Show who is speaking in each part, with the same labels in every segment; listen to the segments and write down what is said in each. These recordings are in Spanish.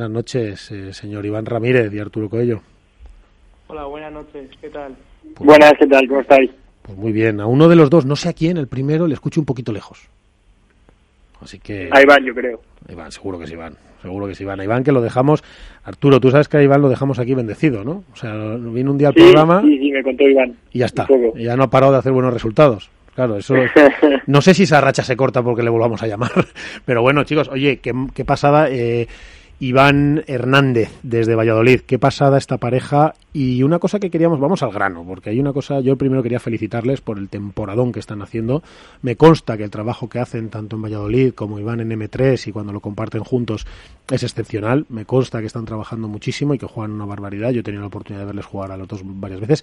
Speaker 1: Buenas noches, eh, señor Iván Ramírez y Arturo Coello.
Speaker 2: Hola, buenas noches, ¿qué tal?
Speaker 3: Pues buenas, ¿qué tal? ¿Cómo estáis?
Speaker 1: Pues muy bien, a uno de los dos, no sé a quién, el primero le escucho un poquito lejos. Así que...
Speaker 3: A Iván, yo creo.
Speaker 1: Iván, seguro que es Iván, seguro que es Iván. A Iván que lo dejamos... Arturo, tú sabes que a Iván lo dejamos aquí bendecido, ¿no? O sea, vino un día al programa...
Speaker 3: Sí, sí, me contó Iván.
Speaker 1: Y ya está, y ya no ha parado de hacer buenos resultados. Claro, eso. No sé si esa racha se corta porque le volvamos a llamar. Pero bueno, chicos, oye, qué, qué pasada. Eh, Iván Hernández desde Valladolid. Qué pasada esta pareja. Y una cosa que queríamos, vamos al grano, porque hay una cosa, yo primero quería felicitarles por el temporadón que están haciendo. Me consta que el trabajo que hacen tanto en Valladolid como Iván en M3 y cuando lo comparten juntos es excepcional. Me consta que están trabajando muchísimo y que juegan una barbaridad. Yo he tenido la oportunidad de verles jugar a los dos varias veces.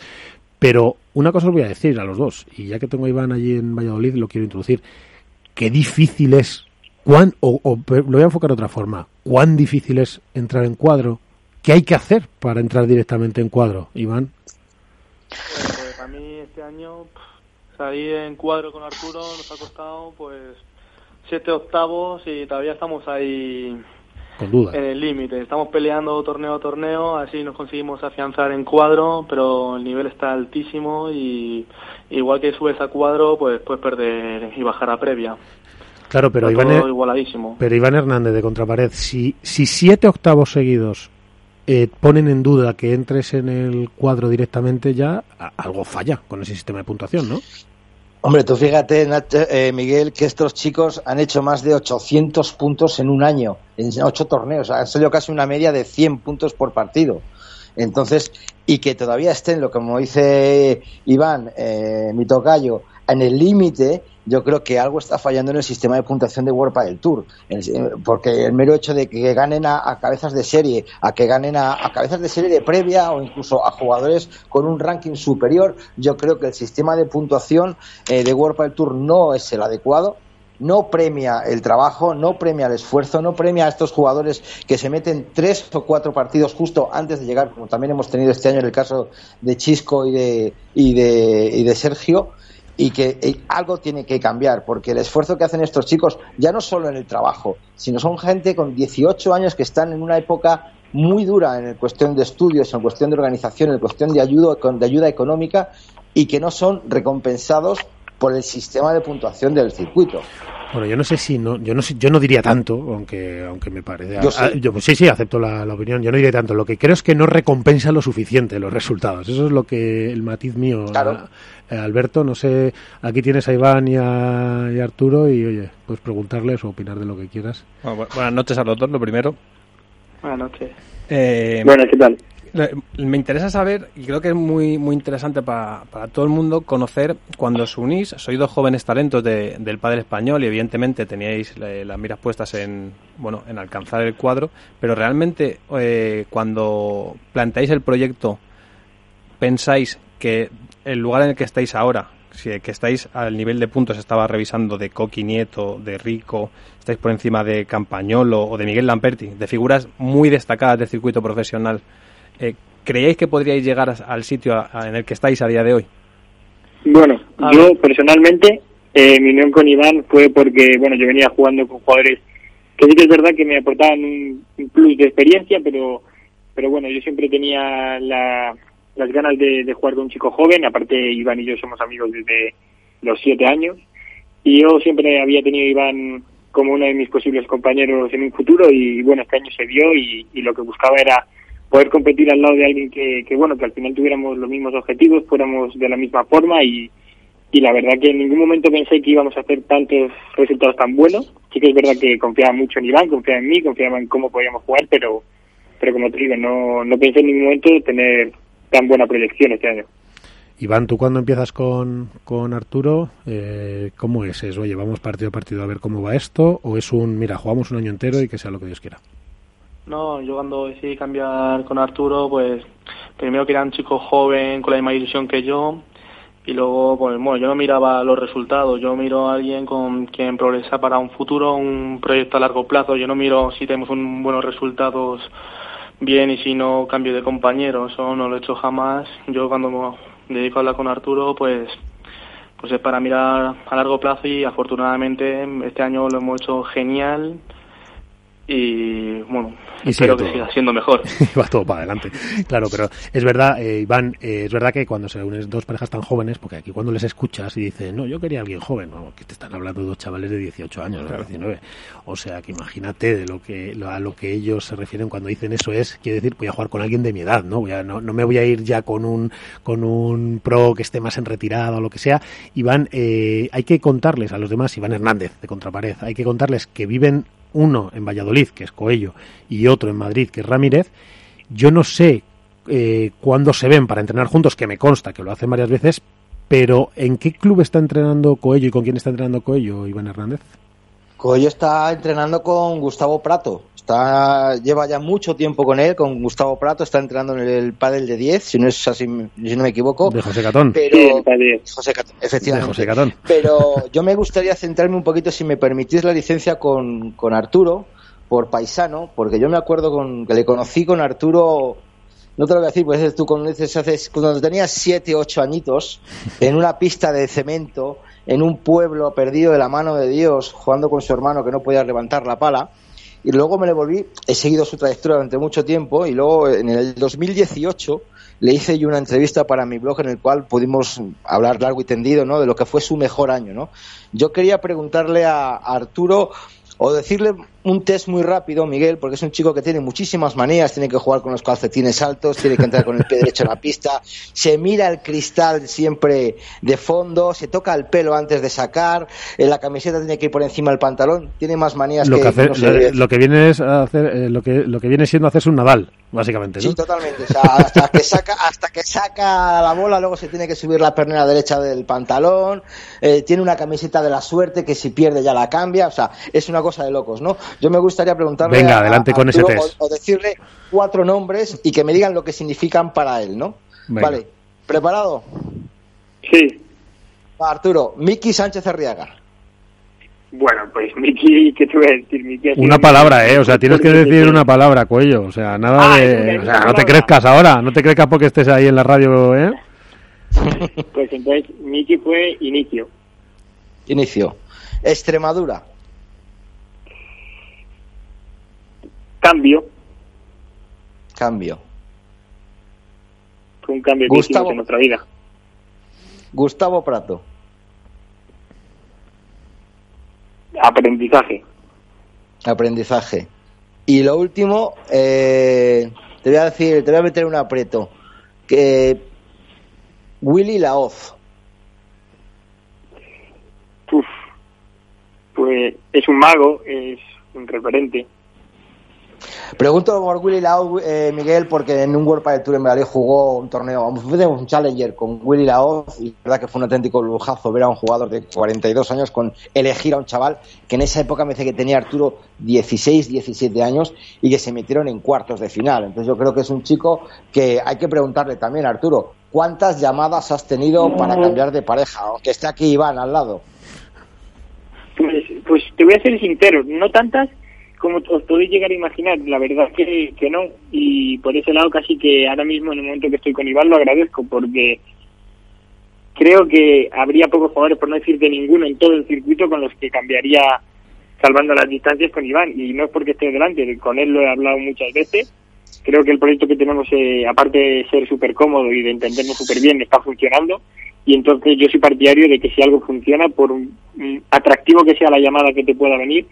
Speaker 1: Pero una cosa os voy a decir a los dos, y ya que tengo a Iván allí en Valladolid, lo quiero introducir. Qué difícil es, cuán, o, o lo voy a enfocar de otra forma, cuán difícil es entrar en cuadro. ¿Qué hay que hacer para entrar directamente en cuadro, Iván?
Speaker 2: Pues, para mí este año salir en cuadro con Arturo nos ha costado pues siete octavos y todavía estamos ahí en el límite. Estamos peleando torneo a torneo, así nos conseguimos afianzar en cuadro, pero el nivel está altísimo y igual que subes a cuadro, pues puedes perder y bajar a previa.
Speaker 1: Claro, pero Iván, pero Iván Hernández de Contrapared, si, si siete octavos seguidos eh, ponen en duda que entres en el cuadro directamente, ya algo falla con ese sistema de puntuación, ¿no?
Speaker 4: Hombre, tú fíjate, eh, Miguel, que estos chicos han hecho más de 800 puntos en un año, en ocho torneos. Han salido casi una media de 100 puntos por partido. Entonces, y que todavía estén, lo como dice Iván, eh, mi tocayo, en el límite, yo creo que algo está fallando en el sistema de puntuación de World del Tour. Porque el mero hecho de que ganen a, cabezas de serie, a que ganen a, cabezas de serie de previa o incluso a jugadores con un ranking superior, yo creo que el sistema de puntuación eh, de World del Tour no es el adecuado no premia el trabajo, no premia el esfuerzo, no premia a estos jugadores que se meten tres o cuatro partidos justo antes de llegar, como también hemos tenido este año en el caso de Chisco y de, y de, y de Sergio y que eh, algo tiene que cambiar, porque el esfuerzo que hacen estos chicos, ya no solo en el trabajo, sino son gente con 18 años que están en una época muy dura en cuestión de estudios, en cuestión de organización, en cuestión de ayuda, de ayuda económica y que no son recompensados por el sistema de puntuación del circuito.
Speaker 1: Bueno, yo no sé si no, yo no yo no diría tanto, aunque aunque me parece. Yo, sí. yo sí, sí, acepto la, opinión. Yo no diría tanto. Lo que creo es que no recompensa lo suficiente los resultados. Eso es lo que el matiz mío.
Speaker 4: Claro.
Speaker 1: Eh, Alberto, no sé, aquí tienes a Iván y a, Arturo y oye, puedes preguntarles o opinar de lo que quieras.
Speaker 5: buenas noches a los dos, lo primero.
Speaker 2: Buenas noches.
Speaker 3: Eh, Buenas, ¿qué tal?
Speaker 5: Me interesa saber, y creo que es muy, muy interesante para, para todo el mundo, conocer cuando os unís, sois dos jóvenes talentos del padre español y evidentemente teníais las miras puestas en, bueno, en alcanzar el cuadro, pero realmente eh, cuando planteáis el proyecto, pensáis que el lugar en el que estáis ahora, si que estáis al nivel de puntos, estaba revisando de Coqui Nieto, de Rico, estáis por encima de Campañolo o de Miguel Lamperti, de figuras muy destacadas del circuito profesional eh, ¿creéis que podríais llegar al sitio en el que estáis a día de hoy?
Speaker 3: Bueno, yo personalmente, eh, mi unión con Iván fue porque, bueno, yo venía jugando con jugadores que sí que es verdad que me aportaban un, plus de experiencia, pero, pero bueno, yo siempre tenía las ganas de, jugar con un chico joven, aparte Iván y yo somos amigos desde los siete años, y yo siempre había tenido a Iván como uno de mis posibles compañeros en un futuro, y bueno, este año se dio y lo que buscaba era poder competir al lado de alguien que, que, bueno, que al final tuviéramos los mismos objetivos, fuéramos de la misma forma y, y la verdad que en ningún momento pensé que íbamos a hacer tantos resultados tan buenos. Sí que es verdad que confiaba mucho en Iván, confiaba en mí, confiaba en cómo podíamos jugar, pero, pero como te digo, no, no pensé en ningún momento tener tan buena proyección este año.
Speaker 1: Iván, tú cuando empiezas con, con Arturo, eh, ¿cómo es eso? Oye, vamos partido a partido a ver cómo va esto, o es un, mira, jugamos un año entero y que sea lo que Dios quiera.
Speaker 2: No, yo cuando decidí cambiar con Arturo, pues primero que era un chico joven con la misma ilusión que yo y luego, pues bueno, yo no miraba los resultados, yo miro a alguien con quien progresa para un futuro, un proyecto a largo plazo, yo no miro si tenemos un, buenos resultados bien y si no cambio de compañero, eso no lo he hecho jamás. Yo cuando me dedico a hablar con Arturo, pues pues es para mirar a largo plazo y afortunadamente este año lo hemos hecho genial y bueno, espero que siga siendo mejor.
Speaker 1: va todo para adelante. Claro, pero es verdad, eh, Iván, eh, es verdad que cuando se unen dos parejas tan jóvenes, porque aquí cuando les escuchas y dicen, no, yo quería a alguien joven, no, que te están hablando de dos chavales de 18 años, de 19. O sea, que imagínate de lo que a lo que ellos se refieren cuando dicen eso es, quiere decir, voy a jugar con alguien de mi edad, ¿no? Voy a, no, no me voy a ir ya con un con un pro que esté más en retirada o lo que sea. Iván, eh, hay que contarles a los demás, Iván Hernández de Contrapared, hay que contarles que viven uno en Valladolid, que es Coello, y otro en Madrid, que es Ramírez, yo no sé eh, cuándo se ven para entrenar juntos, que me consta que lo hacen varias veces, pero ¿en qué club está entrenando Coello y con quién está entrenando Coello, Iván Hernández?
Speaker 4: Coello está entrenando con Gustavo Prato. Está, lleva ya mucho tiempo con él, con Gustavo Prato. Está entrenando en el pádel de 10, si no es así, si no me equivoco.
Speaker 1: De José Catón.
Speaker 4: Pero, José Catón, efectivamente.
Speaker 1: José Catón.
Speaker 4: Pero yo me gustaría centrarme un poquito, si me permitís la licencia, con, con Arturo, por paisano, porque yo me acuerdo con, que le conocí con Arturo no te lo voy a decir, pues tú cuando, dices, cuando tenías 7, 8 añitos, en una pista de cemento, en un pueblo perdido de la mano de Dios, jugando con su hermano que no podía levantar la pala. Y luego me le volví, he seguido su trayectoria durante mucho tiempo y luego en el 2018 le hice yo una entrevista para mi blog en el cual pudimos hablar largo y tendido ¿no? de lo que fue su mejor año. ¿no? Yo quería preguntarle a Arturo o decirle un test muy rápido, Miguel, porque es un chico que tiene muchísimas manías, tiene que jugar con los calcetines altos, tiene que entrar con el pie derecho en la pista, se mira el cristal siempre de fondo, se toca el pelo antes de sacar, en la camiseta tiene que ir por encima del pantalón, tiene más manías
Speaker 1: lo que, lo, que viene es hacer eh, lo que lo que viene siendo hacerse un Nadal, básicamente,
Speaker 4: Sí, totalmente, hasta que saca hasta que saca la bola, luego se tiene que subir la pernera derecha del pantalón, eh, tiene una camiseta de la suerte que si pierde ya la cambia, o sea, es una cosa de locos, ¿no? Yo me gustaría preguntarle.
Speaker 1: Venga, adelante con ese test.
Speaker 4: O, decirle cuatro nombres y que me digan lo que significan para él, ¿no? Vale. ¿Preparado?
Speaker 3: Sí.
Speaker 4: Arturo, Miki Sánchez Arriaga.
Speaker 3: Bueno, pues Miki, ¿qué te voy a decir? Miki
Speaker 1: una palabra, ¿eh? O sea, tienes que decir una palabra, cuello. O sea, nada ah, de. O sea, no te crezcas ahora, no te crezcas porque estés ahí en la radio, ¿eh?
Speaker 3: Pues entonces, Miki fue inicio.
Speaker 4: Inicio. Extremadura.
Speaker 3: Cambio.
Speaker 4: Cambio.
Speaker 3: Fue un cambio Gustavo, en nuestra vida.
Speaker 4: Gustavo Prato.
Speaker 3: Aprendizaje.
Speaker 4: Aprendizaje. Y lo último, eh, te voy a decir, te voy a meter un aprieto. Que Willy Laoz.
Speaker 3: Uf, pues es un mago, es un referente.
Speaker 4: Pregunto por Willy Lao, eh, Miguel, porque en un World Padel Tour en Madrid jugó un torneo, un Challenger con Willy Lao y la verdad que fue un auténtico lujazo ver a un jugador de 42 años con elegir a un chaval que en esa época me dice que tenía Arturo 16, 17 años y que se metieron en cuartos de final. Entonces yo creo que es un chico que hay que preguntarle también, Arturo, ¿cuántas llamadas has tenido para cambiar de pareja? Aunque esté aquí Iván al lado.
Speaker 3: Pues, pues te voy a ser sincero, no tantas como os podéis llegar a imaginar, la verdad que, que no. Y por ese lado casi que ahora mismo en el momento que estoy con Iván lo agradezco porque creo que habría pocos jugadores, por no decir de ninguno, en todo el circuito con los que cambiaría salvando las distancias con Iván. Y no es porque esté delante, con él lo he hablado muchas veces. Creo que el proyecto que tenemos, eh, aparte de ser súper cómodo y de entendernos súper bien, está funcionando. Y entonces yo soy partidario de que si algo funciona, por atractivo que sea la llamada que te pueda venir,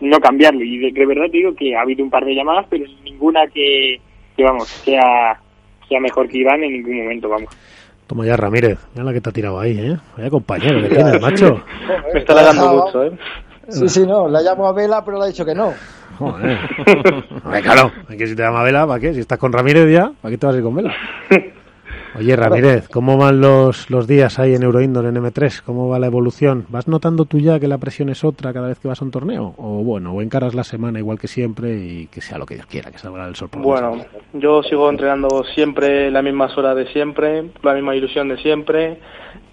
Speaker 3: no cambiarlo. Y de, verdad te digo que ha habido un par de llamadas, pero ninguna que, que vamos, sea, sea mejor que Iván en ningún momento, vamos.
Speaker 1: Toma ya, Ramírez. Mira la que te ha tirado ahí, ¿eh? Vaya compañero que tienes, macho.
Speaker 2: Me está dando mucho, ¿eh?
Speaker 4: Sí, sí, no. La llamo a Vela, pero le ha dicho que no.
Speaker 1: Joder. claro. que si te llama Vela, ¿para qué? Si estás con Ramírez ya, ¿para qué te vas a ir con Vela? Oye, Ramírez, ¿cómo van los, los días ahí en Euroindoor, en M3? ¿Cómo va la evolución? ¿Vas notando tú ya que la presión es otra cada vez que vas a un torneo? ¿O bueno, o encaras la semana igual que siempre y que sea lo que Dios quiera, que salga el sol por
Speaker 2: Bueno, yo sigo entrenando siempre las mismas horas de siempre, la misma ilusión de siempre.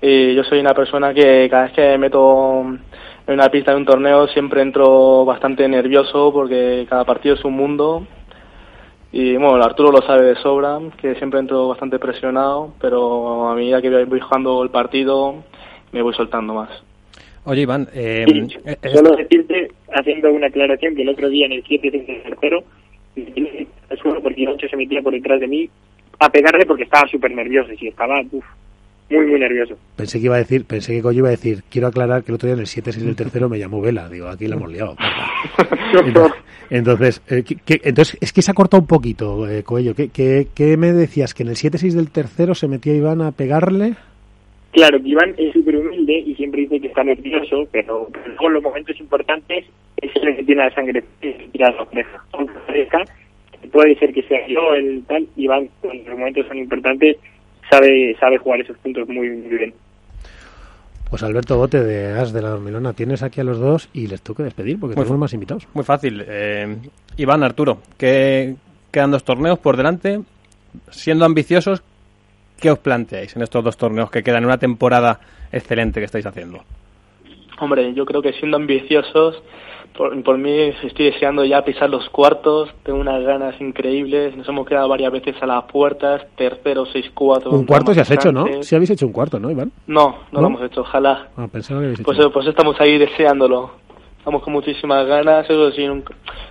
Speaker 2: Y yo soy una persona que cada vez que me meto en una pista de un torneo siempre entro bastante nervioso porque cada partido es un mundo y bueno, Arturo lo sabe de sobra, que siempre entro bastante presionado, pero a medida que voy jugando el partido me voy soltando más.
Speaker 5: Oye, Iván, eh,
Speaker 3: solo decirte, haciendo una aclaración que el otro día en el 7 el tercero, porque 8 se metía por detrás de mí a pegarle porque estaba súper nervioso y estaba uf, muy, muy nervioso.
Speaker 1: Pensé que iba a decir, pensé que Coyo iba a decir, quiero aclarar que el otro día en el 7 6 del tercero me llamó Vela. Digo, aquí la hemos liado. entonces, eh, entonces, es que se ha cortado un poquito, eh, Coello. ¿Qué, qué, me decías? ¿Que en el 7-6 del tercero se metía Iván a pegarle?
Speaker 3: Claro, que Iván es súper humilde y siempre dice que está nervioso, pero, luego en los momentos importantes es el que tiene la sangre tirada la Puede ser que sea yo el tal, Iván, los momentos son importantes, sabe, sabe jugar esos puntos muy, bien.
Speaker 1: Pues Alberto Bote de As de la Dormilona, tienes aquí a los dos y les tengo que despedir porque tenemos más invitados.
Speaker 5: Muy fácil. Eh, Iván, Arturo, que quedan dos torneos por delante. Siendo ambiciosos, ¿qué os planteáis en estos dos torneos que quedan en una temporada excelente que estáis haciendo?
Speaker 2: Hombre, yo creo que siendo ambiciosos por, por mí estoy deseando ya pisar los cuartos, tengo unas ganas increíbles, nos hemos quedado varias veces a las puertas, tercero, seis, cuatro.
Speaker 1: Un cuarto si has hecho, ¿no? Si habéis hecho un cuarto, ¿no, Iván?
Speaker 2: No, no, lo hemos hecho, ojalá.
Speaker 1: Ah, pensaba que habéis
Speaker 2: pues, pues estamos ahí deseándolo. Estamos con muchísimas ganas, eso sí,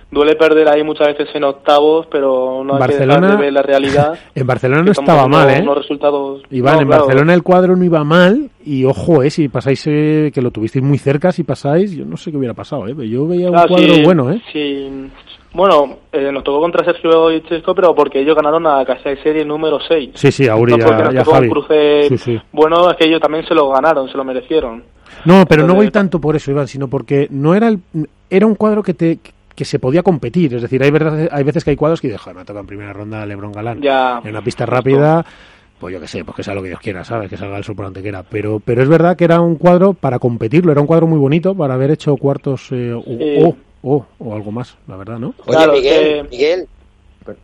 Speaker 2: duele perder ahí muchas veces en octavos, pero no hay que dejar de ver la realidad.
Speaker 1: en Barcelona no estaba mal, ¿eh?
Speaker 2: resultados...
Speaker 1: Iván, en Barcelona el cuadro no iba mal y ojo, eh, si pasáis, eh, que lo tuvisteis muy cerca, si pasáis, yo no sé qué hubiera pasado, ¿eh? Yo veía un cuadro bueno, ¿eh?
Speaker 2: Sí, bueno, eh, nos tocó contra Sergio y Chesco, pero porque ellos ganaron a Casa de Serie número 6.
Speaker 1: Sí, sí, a Uri y a, Javi.
Speaker 2: Un cruce Bueno, es que ellos también se lo ganaron, se lo merecieron.
Speaker 1: No, pero no voy tanto por eso, Iván, sino porque no era el, era un cuadro que te que se podía competir, es decir, hay verdad, hay veces que hay cuadros que dejan, me toca en primera ronda LeBron Galán en una pista rápida, pues yo que sé, pues que sea lo que Dios quiera, ¿sabes? Que salga el sol por quiera. Pero, pero es verdad que era un cuadro para competirlo, era un cuadro muy bonito para haber hecho cuartos eh, o, o, o, algo más, la verdad, ¿no?
Speaker 4: Oye, Miguel, Miguel.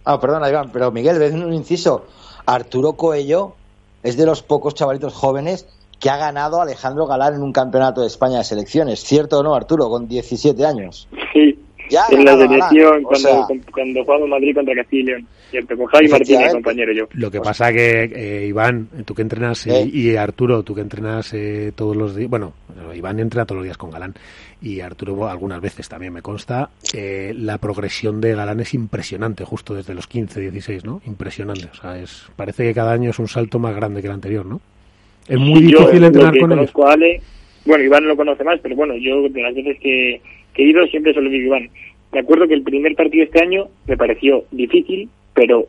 Speaker 4: Ah, perdona, Iván, pero Miguel, ves un inciso. Arturo Coello es de los pocos chavalitos jóvenes que ha ganado Alejandro Galán en un campeonato de España de selecciones. ¿Cierto o no, Arturo? Con 17 años.
Speaker 3: Sí, ya en la selección cuando, cuando jugamos Madrid contra Castilla Cierto, con Javi Martínez, compañero yo.
Speaker 1: Lo que pasa que, eh, Iván, tú que entrenas, y Arturo, tú que entrenas eh, todos los días, bueno, Iván entrena todos los días con Galán, y Arturo algunas veces también me consta, eh, la progresión de Galán es impresionante, justo desde los 15, 16, ¿no? Impresionante, o sea, es, parece que cada año es un salto más grande que el anterior, ¿no? Es muy difícil entrenar con ellos.
Speaker 3: bueno, Iván lo conoce más, pero bueno, yo de las veces que, he ido siempre se lo digo Iván. Me acuerdo que el primer partido este año me pareció difícil, pero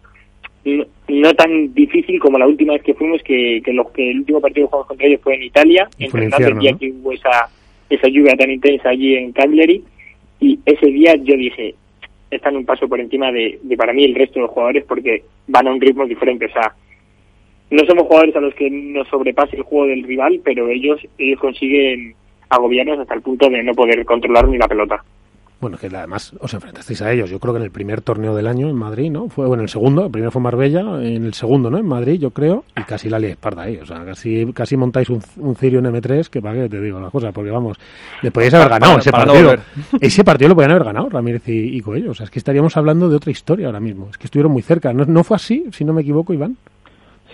Speaker 3: no, tan difícil como la última vez que fuimos, que, que, que el último partido que jugamos contra ellos fue en Italia, en el día que hubo esa, esa lluvia tan intensa allí en Cagliari, y ese día yo dije, están un paso por encima de, de para mí el resto de los jugadores porque van a un ritmo diferente, o sea, no somos jugadores a los que nos sobrepase el juego del rival, pero ellos, ellos consiguen agobiarnos hasta el punto de no poder controlar ni la pelota.
Speaker 1: Bueno, que además os enfrentasteis a ellos. Yo creo que en el primer torneo del año en Madrid, ¿no? Fue, bueno, el segundo, el primero fue Marbella, en el segundo, ¿no? En Madrid, yo creo, y casi la Esparta ahí. O sea, casi, casi montáis un, un Cirio en M3, que para qué te digo las cosas, porque vamos, le podíais haber ganado ese partido. ese partido lo podían haber ganado Ramírez y, y Coello. O sea, es que estaríamos hablando de otra historia ahora mismo. Es que estuvieron muy cerca. ¿No, no fue así, si no me equivoco, Iván?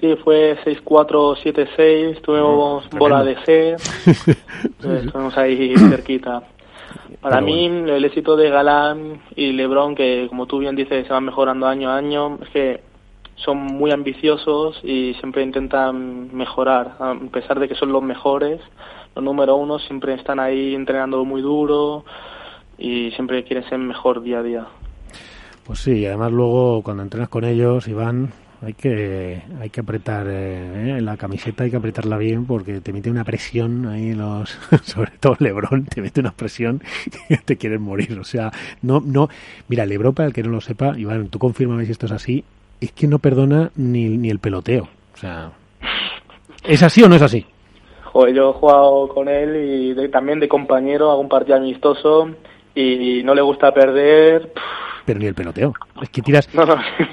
Speaker 2: Sí, fue 6-4-7-6, tuvimos ah, bola de C, estuvimos ahí cerquita. Para mí, el éxito de Galán y Lebron, que como tú bien dices, se van mejorando año a año, es que son muy ambiciosos y siempre intentan mejorar, a pesar de que son los mejores, los número uno, siempre están ahí entrenando muy duro y siempre quieren ser mejor día a día.
Speaker 1: Pues sí, además luego cuando entrenas con ellos, Iván, hay que hay que apretar eh, la camiseta hay que apretarla bien porque te mete una presión ahí los sobre todo Lebron te mete una presión que te quieres morir. O sea no no mira Lebron para el que no lo sepa Iván tú confírmame si esto es así es que no perdona ni, ni el peloteo. O sea es así o no es así
Speaker 2: Joder, yo he jugado con él y también de compañero hago un partido amistoso y no le gusta perder
Speaker 1: pero ni el peloteo. Es que tiras,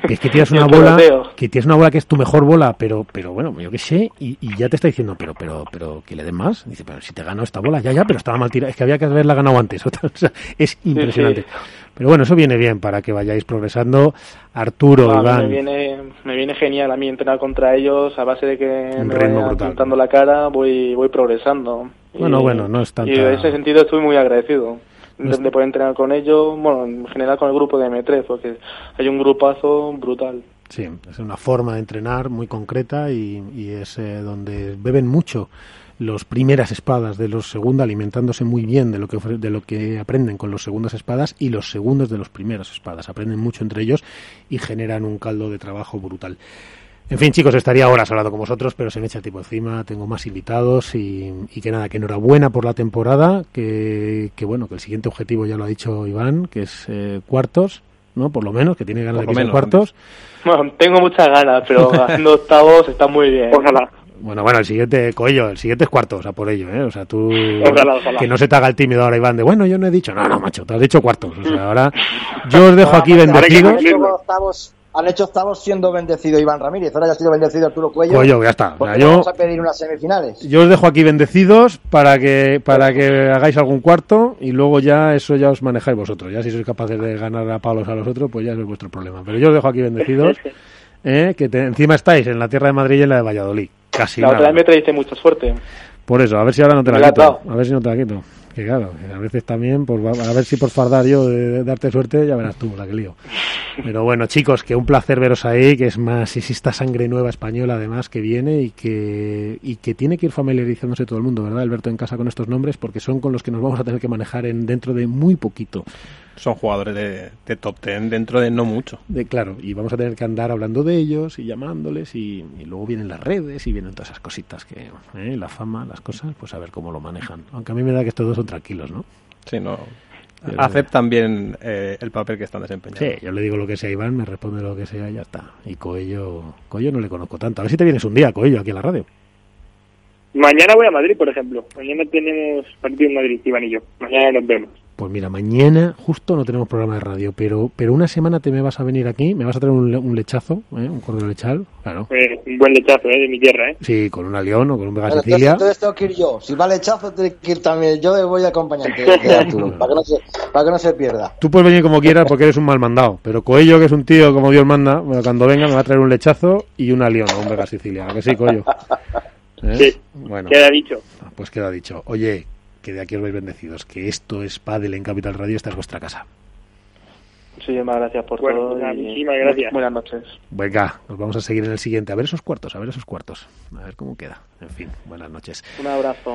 Speaker 1: es que tiras una bola, que tienes una bola que es tu mejor bola, pero, pero bueno, yo qué sé, y, ya te está diciendo, pero, pero, pero que le den más. Dice, pero si te gano esta bola, ya, ya, pero estaba mal tirada, es que había que haberla ganado antes. O sea, es impresionante. Pero bueno, eso viene bien para que vayáis progresando. Arturo, Iván.
Speaker 2: Me viene, me viene genial a mí entrenar contra ellos a base de que me vayan la cara, voy, voy progresando.
Speaker 1: Bueno, bueno, no es tanto.
Speaker 2: Y en ese sentido estoy muy agradecido. De, poder entrenar con ellos, bueno, en general con el grupo de M3, porque hay un grupazo brutal.
Speaker 1: Sí, es una forma de entrenar muy concreta y, y es eh, donde beben mucho los primeras espadas de los segundos alimentándose muy bien de lo que de lo que aprenden con los segundas espadas y los segundos de los primeros espadas aprenden mucho entre ellos y generan un caldo de trabajo brutal en fin, chicos, estaría horas hablando con vosotros, pero se me echa el tipo encima, tengo más invitados y, que nada, que enhorabuena por la temporada, que, que, bueno, que el siguiente objetivo ya lo ha dicho Iván, que es eh, cuartos, ¿no? Por lo menos, que tiene ganas de que cuartos.
Speaker 2: Bueno, tengo muchas ganas, pero haciendo octavos está muy bien.
Speaker 3: Ojalá.
Speaker 1: Bueno, bueno, el siguiente, Coello, el siguiente es cuartos, o sea, por ello, ¿eh? O sea, tú... Que no se te haga el tímido ahora, Iván, de, bueno, yo no he dicho, no, no, macho, te has dicho cuartos. O sea, ahora yo os dejo aquí bendecidos
Speaker 4: han hecho octavos siendo bendecido Iván Ramírez. Ahora ya ha sido bendecido Arturo Cuello.
Speaker 1: Cuello, ya está.
Speaker 4: yo, vamos a pedir unas semifinales.
Speaker 1: Yo os dejo aquí bendecidos para que para que hagáis algún cuarto y luego ya eso ya os manejáis vosotros. Ya si sois capaces de ganar a palos a los otros, pues ya es vuestro problema. Pero yo os dejo aquí bendecidos, eh, que encima estáis en la tierra de Madrid y en la de Valladolid. Casi
Speaker 2: la otra vez me traíste mucha suerte.
Speaker 1: Por eso, a ver si ahora no te la quito. A ver si no te la quito. Que claro, a veces también, por, a ver si por fardar yo de, darte suerte, ya verás tú la que lío. Pero bueno, chicos, que un placer veros ahí, que es más, es esta sangre nueva española además que viene y que, y que tiene que ir familiarizándose todo el mundo, ¿verdad, Alberto, en casa con estos nombres? Porque son con los que nos vamos a tener que manejar en, dentro de muy poquito
Speaker 5: son jugadores de, top ten dentro de no mucho.
Speaker 1: De, claro, y vamos a tener que andar hablando de ellos y llamándoles y, luego vienen las redes y vienen todas esas cositas que ¿eh? la fama, las cosas, pues a ver cómo lo manejan. Aunque a mí me da que estos dos son tranquilos, ¿no?
Speaker 5: Sí, no. Aceptan bien eh, el papel que están desempeñando.
Speaker 1: Sí, yo le digo lo que sea Iván, me responde lo que sea y ya está. Y Coello, Coello no le conozco tanto. A ver si te vienes un día, Coello, aquí a la radio.
Speaker 3: Mañana voy a Madrid, por ejemplo. Mañana tenemos partido en Madrid, Iván y yo. Mañana nos vemos.
Speaker 1: Pues mira, mañana justo no tenemos programa de radio, pero pero una semana te me vas a venir aquí, me vas a traer un, lechazo, ¿eh? un cordero lechal, claro.
Speaker 3: Eh, un buen lechazo, ¿eh? De mi tierra, ¿eh?
Speaker 1: Sí, con una león o con un Vega Sicilia.
Speaker 4: Entonces, tengo que ir yo. Si va lechazo, tengo que ir también. Yo voy a acompañarte, para, que no se, para que no se pierda.
Speaker 1: Tú puedes venir como quieras porque eres un mal mandado, pero Coello, que es un tío como Dios manda, cuando venga me va a traer un lechazo y una león o un Vega Sicilia. ¿A que sí, Coello?
Speaker 3: ¿Eh? Sí, bueno. queda dicho.
Speaker 1: Pues queda dicho. Oye, que de aquí os veis bendecidos, que esto es Padel en Capital Radio, esta es vuestra casa.
Speaker 2: Muchísimas gracias por todo.
Speaker 3: muchísimas gracias.
Speaker 2: Buenas noches.
Speaker 1: Venga, nos vamos a seguir en el siguiente. A ver esos cuartos, a ver esos cuartos. A ver cómo queda. En fin, buenas noches.
Speaker 2: Un abrazo.